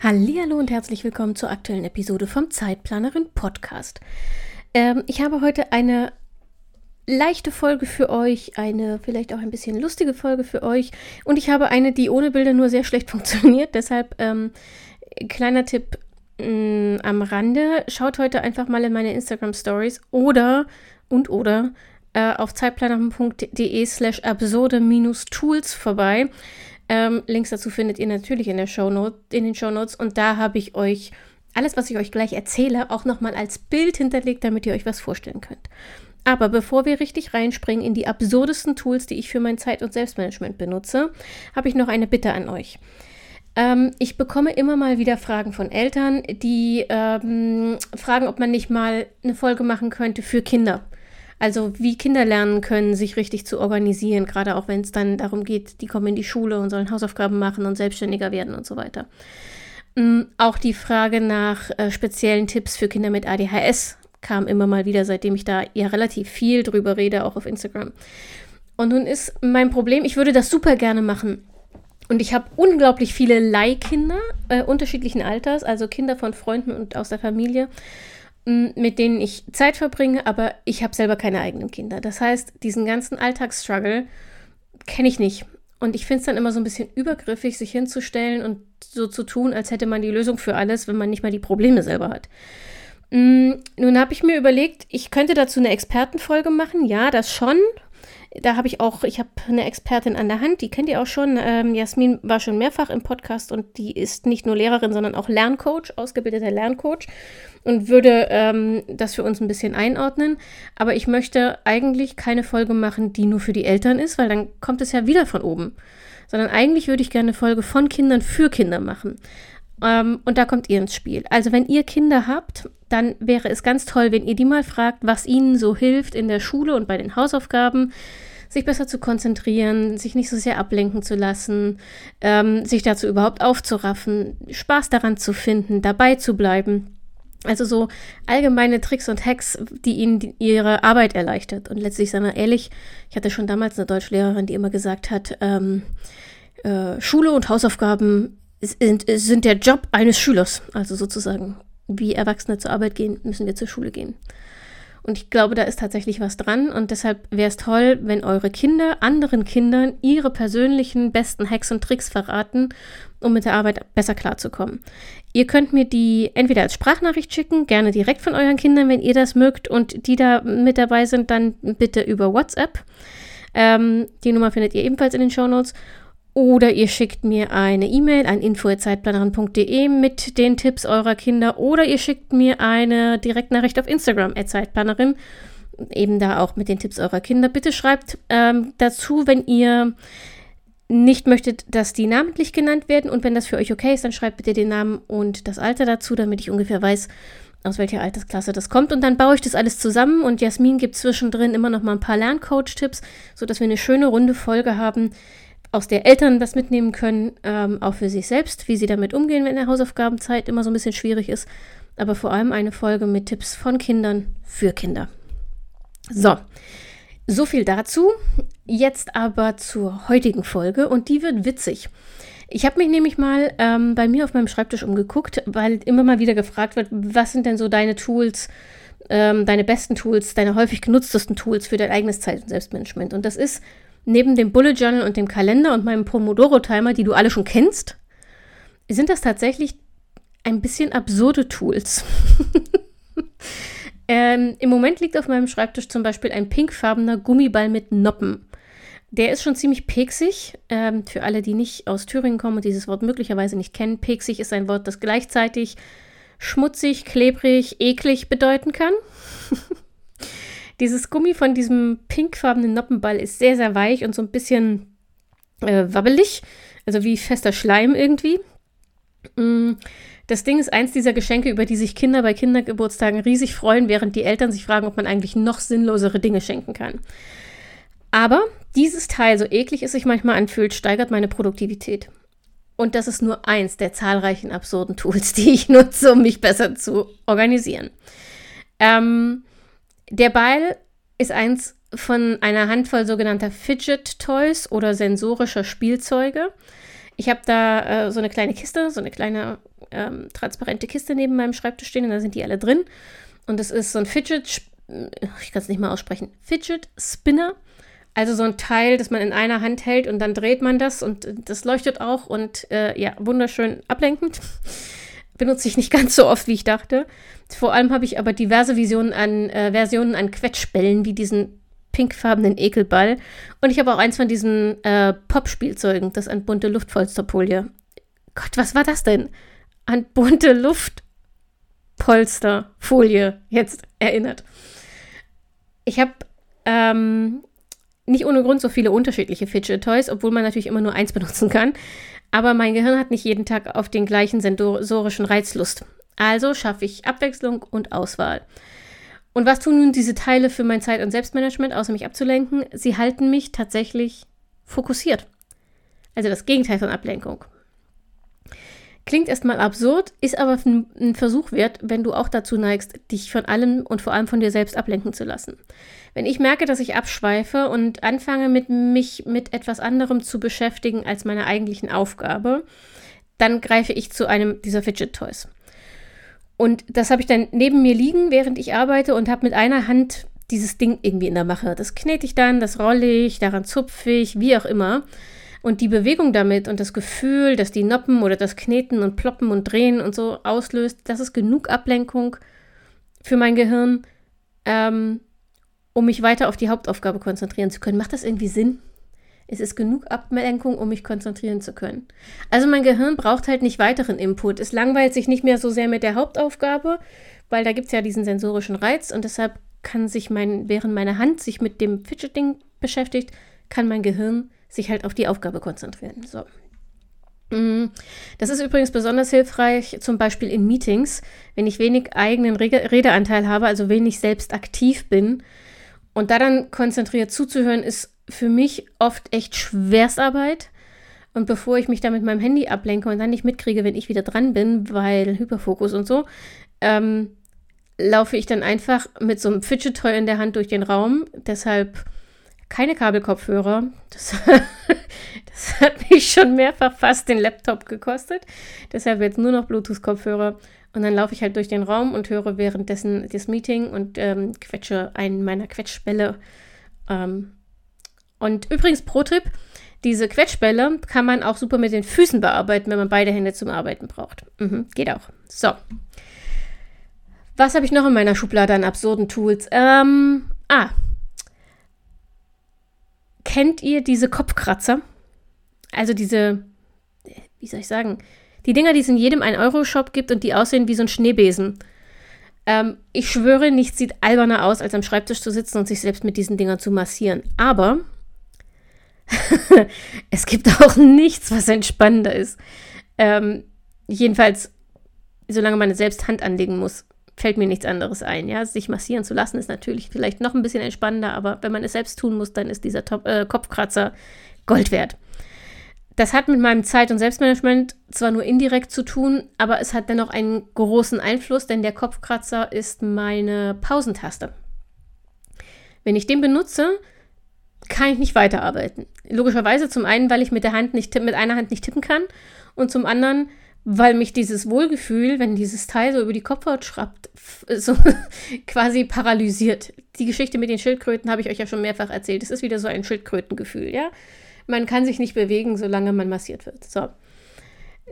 Hallo und herzlich willkommen zur aktuellen Episode vom Zeitplanerin Podcast. Ähm, ich habe heute eine leichte Folge für euch, eine vielleicht auch ein bisschen lustige Folge für euch und ich habe eine, die ohne Bilder nur sehr schlecht funktioniert. Deshalb ähm, kleiner Tipp mh, mm, am Rande: Schaut heute einfach mal in meine Instagram Stories oder und oder äh, auf zeitplanerin.de/slash absurde-tools vorbei. Ähm, Links dazu findet ihr natürlich in, der Shownote, in den Shownotes und da habe ich euch alles, was ich euch gleich erzähle, auch nochmal als Bild hinterlegt, damit ihr euch was vorstellen könnt. Aber bevor wir richtig reinspringen in die absurdesten Tools, die ich für mein Zeit- und Selbstmanagement benutze, habe ich noch eine Bitte an euch. Ähm, ich bekomme immer mal wieder Fragen von Eltern, die ähm, fragen, ob man nicht mal eine Folge machen könnte für Kinder. Also wie Kinder lernen können, sich richtig zu organisieren, gerade auch wenn es dann darum geht, die kommen in die Schule und sollen Hausaufgaben machen und selbstständiger werden und so weiter. Mhm, auch die Frage nach äh, speziellen Tipps für Kinder mit ADHS kam immer mal wieder, seitdem ich da ja relativ viel drüber rede, auch auf Instagram. Und nun ist mein Problem, ich würde das super gerne machen. Und ich habe unglaublich viele Leihkinder äh, unterschiedlichen Alters, also Kinder von Freunden und aus der Familie mit denen ich Zeit verbringe, aber ich habe selber keine eigenen Kinder. Das heißt, diesen ganzen Alltagsstruggle kenne ich nicht. Und ich finde es dann immer so ein bisschen übergriffig, sich hinzustellen und so zu tun, als hätte man die Lösung für alles, wenn man nicht mal die Probleme selber hat. nun habe ich mir überlegt, ich könnte dazu eine Expertenfolge machen. Ja, das schon. Da habe ich auch, ich habe eine Expertin an der Hand, die kennt ihr auch schon. Ähm, Jasmin war schon mehrfach im Podcast und die ist nicht nur Lehrerin, sondern auch Lerncoach, ausgebildeter Lerncoach und würde ähm, das für uns ein bisschen einordnen. Aber ich möchte eigentlich keine Folge machen, die nur für die Eltern ist, weil dann kommt es ja wieder von oben. Sondern eigentlich würde ich gerne eine Folge von Kindern für Kinder machen. Ähm, und da kommt ihr ins Spiel. Also wenn ihr Kinder habt, dann wäre es ganz toll, wenn ihr die mal fragt, was ihnen so hilft in der Schule und bei den Hausaufgaben, sich besser zu konzentrieren, sich nicht so sehr ablenken zu lassen, ähm, sich dazu überhaupt aufzuraffen, Spaß daran zu finden, dabei zu bleiben. Also so allgemeine Tricks und Hacks, die ihnen die, ihre Arbeit erleichtert. Und letztlich, sagen wir ehrlich, ich hatte schon damals eine Deutschlehrerin, die immer gesagt hat, ähm, äh, Schule und Hausaufgaben sind, sind der Job eines Schülers. Also sozusagen, wie Erwachsene zur Arbeit gehen, müssen wir zur Schule gehen. Und ich glaube, da ist tatsächlich was dran. Und deshalb wäre es toll, wenn eure Kinder anderen Kindern ihre persönlichen besten Hacks und Tricks verraten, um mit der Arbeit besser klarzukommen. Ihr könnt mir die entweder als Sprachnachricht schicken, gerne direkt von euren Kindern, wenn ihr das mögt. Und die da mit dabei sind, dann bitte über WhatsApp. Ähm, die Nummer findet ihr ebenfalls in den Show Notes. Oder ihr schickt mir eine E-Mail an info.zeitplanerin.de mit den Tipps eurer Kinder. Oder ihr schickt mir eine Direktnachricht auf Instagram, Zeitplanerin. Eben da auch mit den Tipps eurer Kinder. Bitte schreibt ähm, dazu, wenn ihr nicht möchtet, dass die namentlich genannt werden. Und wenn das für euch okay ist, dann schreibt bitte den Namen und das Alter dazu, damit ich ungefähr weiß, aus welcher Altersklasse das kommt. Und dann baue ich das alles zusammen und Jasmin gibt zwischendrin immer noch mal ein paar Lerncoach-Tipps, sodass wir eine schöne runde Folge haben, aus der Eltern was mitnehmen können, ähm, auch für sich selbst, wie sie damit umgehen, wenn der Hausaufgabenzeit immer so ein bisschen schwierig ist. Aber vor allem eine Folge mit Tipps von Kindern für Kinder. So, so viel dazu. Jetzt aber zur heutigen Folge und die wird witzig. Ich habe mich nämlich mal ähm, bei mir auf meinem Schreibtisch umgeguckt, weil immer mal wieder gefragt wird, was sind denn so deine Tools, ähm, deine besten Tools, deine häufig genutztesten Tools für dein eigenes Zeit- und Selbstmanagement. Und das ist neben dem Bullet Journal und dem Kalender und meinem Pomodoro-Timer, die du alle schon kennst, sind das tatsächlich ein bisschen absurde Tools. ähm, Im Moment liegt auf meinem Schreibtisch zum Beispiel ein pinkfarbener Gummiball mit Noppen. Der ist schon ziemlich peksig. Ähm, für alle, die nicht aus Thüringen kommen und dieses Wort möglicherweise nicht kennen, peksig ist ein Wort, das gleichzeitig schmutzig, klebrig, eklig bedeuten kann. Dieses Gummi von diesem pinkfarbenen Noppenball ist sehr, sehr weich und so ein bisschen äh, wabbelig. Also wie fester Schleim irgendwie. Mm, Das Ding ist eins dieser Geschenke, über die sich Kinder bei Kindergeburtstagen riesig freuen, während die Eltern sich fragen, ob man eigentlich noch sinnlosere Dinge schenken kann. Aber dieses Teil, so eklig es sich manchmal anfühlt, steigert meine Produktivität. Und das ist nur eins der zahlreichen absurden Tools, die ich nutze, um mich besser zu organisieren. Ähm, der Ball ist eins von einer Handvoll sogenannter Fidget Toys oder sensorischer Spielzeuge. Ich habe da äh, so eine kleine Kiste, so eine kleine ähm, transparente Kiste neben meinem Schreibtisch stehen und da sind die alle drin. Und das ist so ein Fidget, ich kann es nicht mal aussprechen, Fidget Spinner. Also so ein Teil, das man in einer Hand hält und dann dreht man das und das leuchtet auch und äh, ja, wunderschön ablenkend. Benutze ich nicht ganz so oft, wie ich dachte. Vor allem habe ich aber diverse Visionen an, äh, Versionen an Quetschbällen, wie diesen pinkfarbenen Ekelball. Und ich habe auch eins von diesen äh, Pop-Spielzeugen, das an bunte Luftpolsterfolie. Gott, was war das denn? An bunte Luftpolsterfolie jetzt erinnert. Ich habe ähm, nicht ohne Grund so viele unterschiedliche Fidget Toys, obwohl man natürlich immer nur eins benutzen kann. Aber mein Gehirn hat nicht jeden Tag auf den gleichen sensorischen Reizlust. Also schaffe ich Abwechslung und Auswahl. Und was tun nun diese Teile für mein Zeit- und Selbstmanagement, außer mich abzulenken? Sie halten mich tatsächlich fokussiert. Also das Gegenteil von Ablenkung. Klingt erstmal absurd, ist aber ein Versuch wert, wenn du auch dazu neigst, dich von allem und vor allem von dir selbst ablenken zu lassen. Wenn ich merke, dass ich abschweife und anfange, mit mich mit etwas anderem zu beschäftigen als meiner eigentlichen Aufgabe, dann greife ich zu einem dieser Fidget Toys. Und das habe ich dann neben mir liegen, während ich arbeite und habe mit einer Hand dieses Ding irgendwie in der Mache. Das knete ich dann, das rolle ich, daran zupfe ich, wie auch immer. Und die Bewegung damit und das Gefühl, dass die Noppen oder das Kneten und Ploppen und Drehen und so auslöst, das ist genug Ablenkung für mein Gehirn, ähm, um mich weiter auf die Hauptaufgabe konzentrieren zu können. Macht das irgendwie Sinn? Es ist genug Ablenkung, um mich konzentrieren zu können. Also mein Gehirn braucht halt nicht weiteren Input. Es langweilt sich nicht mehr so sehr mit der Hauptaufgabe, weil da gibt es ja diesen sensorischen Reiz und deshalb kann sich mein, während meine Hand sich mit dem Fidgeting beschäftigt, kann mein Gehirn sich halt auf die Aufgabe konzentrieren. So. Mm, das ist übrigens besonders hilfreich, zum Beispiel in Meetings, wenn ich wenig eigenen Redeanteil habe, also wenig selbst aktiv bin. Und da dann konzentriert zuzuhören, ist für mich oft echt Schwerstarbeit. Und bevor ich mich da mit meinem Handy ablenke und dann nicht mitkriege, wenn ich wieder dran bin, weil Hyperfokus und so, ähm, laufe ich dann einfach mit so einem Fidget-Toy in der Hand durch den Raum. Deshalb keine Kabelkopfhörer. Das, das, hat mich schon mehrfach fast den Laptop gekostet. Deshalb jetzt nur noch Bluetooth-Kopfhörer. Und dann laufe ich halt durch den Raum und höre währenddessen das Meeting und ähm, quetsche einen meiner Quetschbälle ähm, und übrigens, Pro-Tipp, diese Quetschbälle kann man auch super mit den Füßen bearbeiten, wenn man beide Hände zum Arbeiten braucht. Mhm, geht auch. So. Was habe ich noch in meiner Schublade an absurden Tools? Ähm, ah. Kennt ihr diese Kopfkratzer? Also diese, wie soll ich sagen, die Dinger, die es in jedem 1-Euro-Shop gibt und die aussehen wie so ein Schneebesen. Ähm, ich schwöre, nichts sieht alberner aus, als am Schreibtisch zu sitzen und sich selbst mit diesen Dingern zu massieren. Aber es gibt auch nichts, was entspannender ist. Ähm, jedenfalls, solange man selbst Hand anlegen muss, fällt mir nichts anderes ein. Ja, sich massieren zu lassen ist natürlich vielleicht noch ein bisschen entspannender, aber wenn man es selbst tun muss, dann ist dieser Top äh, Kopfkratzer Gold wert. Das hat mit meinem Zeit- und Selbstmanagement zwar nur indirekt zu tun, aber es hat dennoch einen großen Einfluss, denn der Kopfkratzer ist meine Pausentaste. Wenn ich den benutze, kann ich nicht weiterarbeiten. Logischerweise zum einen, weil ich mit der Hand nicht mit einer Hand nicht tippen kann und zum anderen, weil mich dieses Wohlgefühl, wenn dieses Teil so über die Kopfhaut schrappt, so quasi paralysiert. Die Geschichte mit den Schildkröten habe ich euch ja schon mehrfach erzählt. Es ist wieder so ein Schildkrötengefühl, ja? Man kann sich nicht bewegen, solange man massiert wird. So.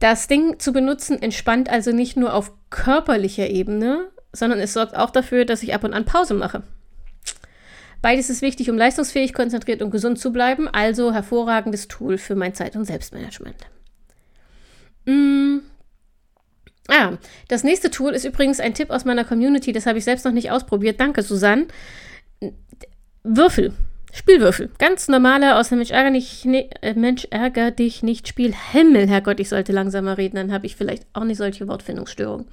Das Ding zu benutzen entspannt also nicht nur auf körperlicher Ebene, sondern es sorgt auch dafür, dass ich ab und an Pause mache. Beides ist wichtig, um leistungsfähig, konzentriert und gesund zu bleiben, also hervorragendes Tool für mein Zeit- und Selbstmanagement. Mm. Ah, das nächste Tool ist übrigens ein Tipp aus meiner Community, das habe ich selbst noch nicht ausprobiert. Danke, Susanne. Würfel. Spielwürfel. Ganz normale aus dem Mensch ärger, nicht, ne, äh, Mensch ärger dich nicht Spiel. Himmel, Herrgott, ich sollte langsamer reden, dann habe ich vielleicht auch nicht solche Wortfindungsstörungen.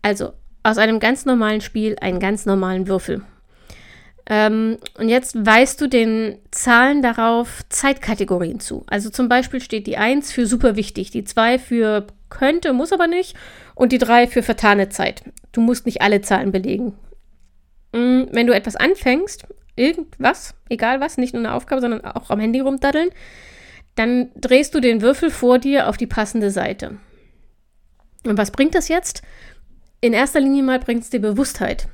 Also, aus einem ganz normalen Spiel einen ganz normalen Würfel. Ähm, und jetzt weist du den Zahlen darauf Zeitkategorien zu. Also zum Beispiel steht die 1 für super wichtig, die 2 für könnte, muss aber nicht und die 3 für vertane Zeit. Du musst nicht alle Zahlen belegen. Mm, wenn du etwas anfängst, irgendwas, egal was, nicht nur eine Aufgabe, sondern auch am Handy rumdaddeln, dann drehst du den Würfel vor dir auf die passende Seite. Und was bringt das jetzt? In erster Linie mal bringt es dir Bewusstheit.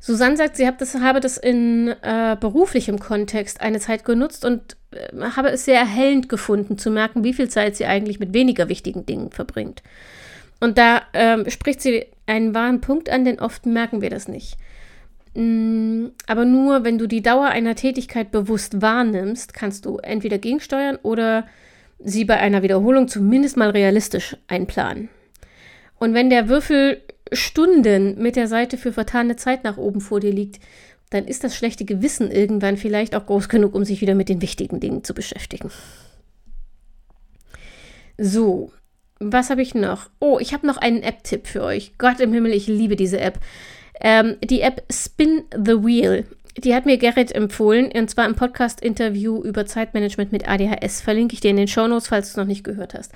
Susanne sagt, sie das, habe das in äh, beruflichem Kontext eine Zeit genutzt und äh, habe es sehr erhellend gefunden, zu merken, wie viel Zeit sie eigentlich mit weniger wichtigen Dingen verbringt. Und da äh, spricht sie einen wahren Punkt an, denn oft merken wir das nicht. Mm, aber nur, wenn du die Dauer einer Tätigkeit bewusst wahrnimmst, kannst du entweder gegensteuern oder sie bei einer Wiederholung zumindest mal realistisch einplanen. Und wenn der Würfel Stunden mit der Seite für vertane Zeit nach oben vor dir liegt, dann ist das schlechte Gewissen irgendwann vielleicht auch groß genug, um sich wieder mit den wichtigen Dingen zu beschäftigen. So, was habe ich noch? Oh, ich habe noch einen App-Tipp für euch. Gott im Himmel, ich liebe diese App. Ähm, die App Spin the Wheel. Die hat mir Gerrit empfohlen, und zwar im Podcast-Interview über Zeitmanagement mit ADHS. Verlinke ich dir in den Shownotes, falls du es noch nicht gehört hast.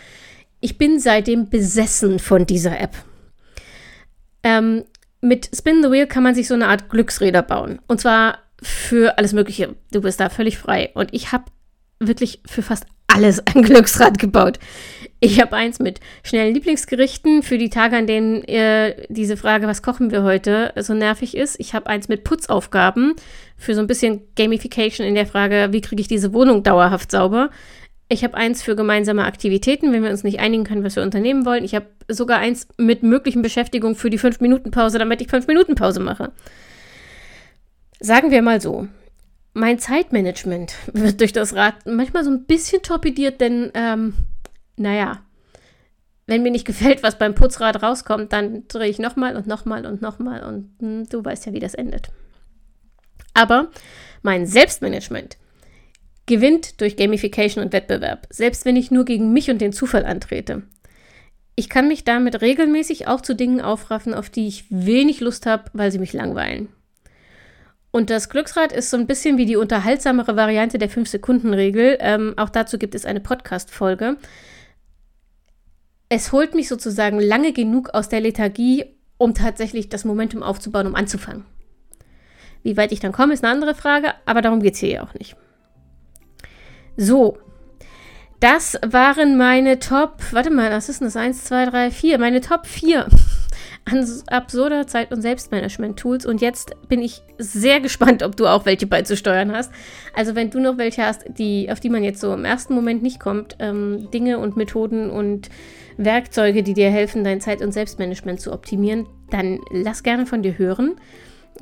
Ich bin seitdem besessen von dieser App. Ähm, mit Spin the Wheel kann man sich so eine Art Glücksräder bauen. Und zwar für alles Mögliche. Du bist da völlig frei. Und ich habe wirklich für fast alles ein Glücksrad gebaut. Ich habe eins mit schnellen Lieblingsgerichten für die Tage, an denen äh, diese Frage, was kochen wir heute, so nervig ist. Ich habe eins mit Putzaufgaben für so ein bisschen Gamification in der Frage, wie kriege ich diese Wohnung dauerhaft sauber. Ich habe eins für gemeinsame Aktivitäten, wenn wir uns nicht einigen können, was wir unternehmen wollen. Ich habe sogar eins mit möglichen Beschäftigungen für die 5-Minuten-Pause, damit ich 5-Minuten-Pause mache. Sagen wir mal so. Mein Zeitmanagement wird durch das Rad manchmal so ein bisschen torpediert, denn, ähm, naja, wenn mir nicht gefällt, was beim Putzrad rauskommt, dann drehe ich nochmal und nochmal und nochmal und hm, du weißt ja, wie das endet. Aber mein Selbstmanagement gewinnt durch Gamification und Wettbewerb, selbst wenn ich nur gegen mich und den Zufall antrete. Ich kann mich damit regelmäßig auch zu Dingen aufraffen, auf die ich wenig Lust habe, weil sie mich langweilen. Und das Glücksrad ist so ein bisschen wie die unterhaltsamere Variante der 5-Sekunden-Regel. Ähm, auch dazu gibt es eine Podcast-Folge. Es holt mich sozusagen lange genug aus der Lethargie, um tatsächlich das Momentum aufzubauen, um anzufangen. Wie weit ich dann komme, ist eine andere Frage, aber darum geht es hier ja auch nicht. So, das waren meine Top, warte mal, was ist denn das? 1, 2, 3, 4, meine Top 4 an absurder Zeit- und Selbstmanagement-Tools. Und jetzt bin ich sehr gespannt, ob du auch welche beizusteuern hast. Also wenn du noch welche hast, die, auf die man jetzt so im ersten Moment nicht kommt, ähm, Dinge und Methoden und Werkzeuge, die dir helfen, dein Zeit- und Selbstmanagement zu optimieren, dann lass gerne von dir hören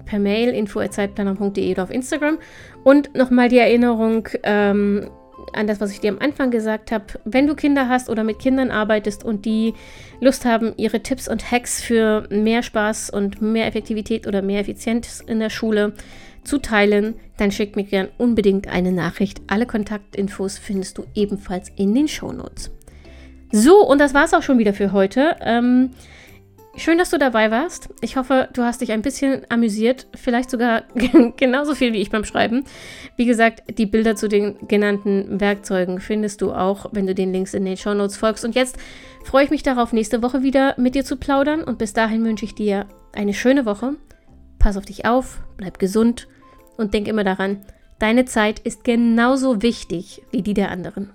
per Mail info.zeitplaner.de oder auf Instagram. Und nochmal die Erinnerung, ähm, an das, was ich dir am Anfang gesagt habe. Wenn du Kinder hast oder mit Kindern arbeitest und die Lust haben, ihre Tipps und Hacks für mehr Spaß und mehr Effektivität oder mehr Effizienz in der Schule zu teilen, dann schick mir gern unbedingt eine Nachricht. Alle Kontaktinfos findest du ebenfalls in den Shownotes. So, und das war es auch schon wieder für heute. Ähm, Schön, dass du dabei warst. Ich hoffe, du hast dich ein bisschen amüsiert, vielleicht sogar genauso viel wie ich beim Schreiben. Wie gesagt, die Bilder zu den genannten Werkzeugen findest du auch, wenn du den Links in den Show Notes folgst. Und jetzt freue ich mich darauf, nächste Woche wieder mit dir zu plaudern. Und bis dahin wünsche ich dir eine schöne Woche. Pass auf dich auf, bleib gesund und denk immer daran, deine Zeit ist genauso wichtig wie die der anderen.